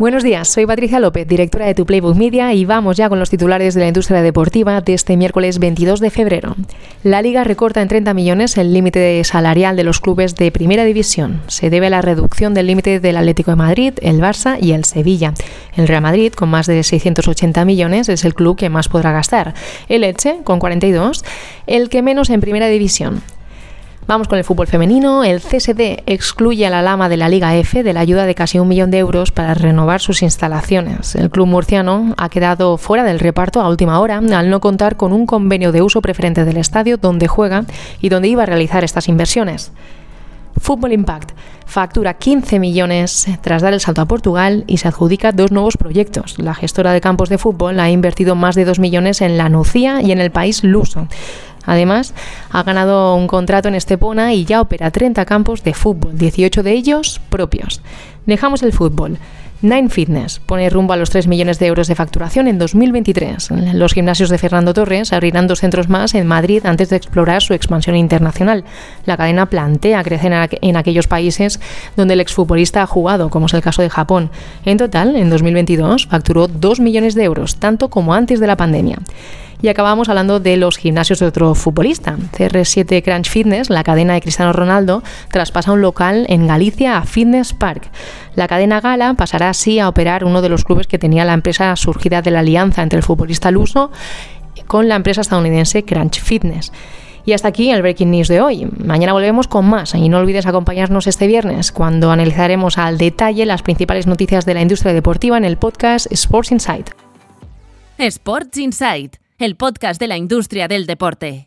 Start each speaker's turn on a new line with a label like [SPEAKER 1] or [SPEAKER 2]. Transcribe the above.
[SPEAKER 1] Buenos días, soy Patricia López, directora de Tu Playbook Media y vamos ya con los titulares de la industria deportiva de este miércoles 22 de febrero. La liga recorta en 30 millones el límite salarial de los clubes de primera división. Se debe a la reducción del límite del Atlético de Madrid, el Barça y el Sevilla. El Real Madrid, con más de 680 millones, es el club que más podrá gastar. El Elche, con 42, el que menos en primera división. Vamos con el fútbol femenino. El CSD excluye a la Lama de la Liga F de la ayuda de casi un millón de euros para renovar sus instalaciones. El club murciano ha quedado fuera del reparto a última hora al no contar con un convenio de uso preferente del estadio donde juega y donde iba a realizar estas inversiones. Fútbol Impact factura 15 millones tras dar el salto a Portugal y se adjudica dos nuevos proyectos. La gestora de campos de fútbol ha invertido más de 2 millones en la Nucía y en el país luso. Además, ha ganado un contrato en Estepona y ya opera 30 campos de fútbol, 18 de ellos propios. Dejamos el fútbol. Nine Fitness pone rumbo a los 3 millones de euros de facturación en 2023. Los gimnasios de Fernando Torres abrirán dos centros más en Madrid antes de explorar su expansión internacional. La cadena plantea crecer en aquellos países donde el exfutbolista ha jugado, como es el caso de Japón. En total, en 2022 facturó 2 millones de euros, tanto como antes de la pandemia. Y acabamos hablando de los gimnasios de otro futbolista. CR7 Crunch Fitness, la cadena de Cristiano Ronaldo, traspasa un local en Galicia a Fitness Park. La cadena Gala pasará así a operar uno de los clubes que tenía la empresa surgida de la alianza entre el futbolista luso con la empresa estadounidense Crunch Fitness. Y hasta aquí el Breaking News de hoy. Mañana volvemos con más y no olvides acompañarnos este viernes cuando analizaremos al detalle las principales noticias de la industria deportiva en el podcast Sports Insight.
[SPEAKER 2] Sports Insight el podcast de la industria del deporte.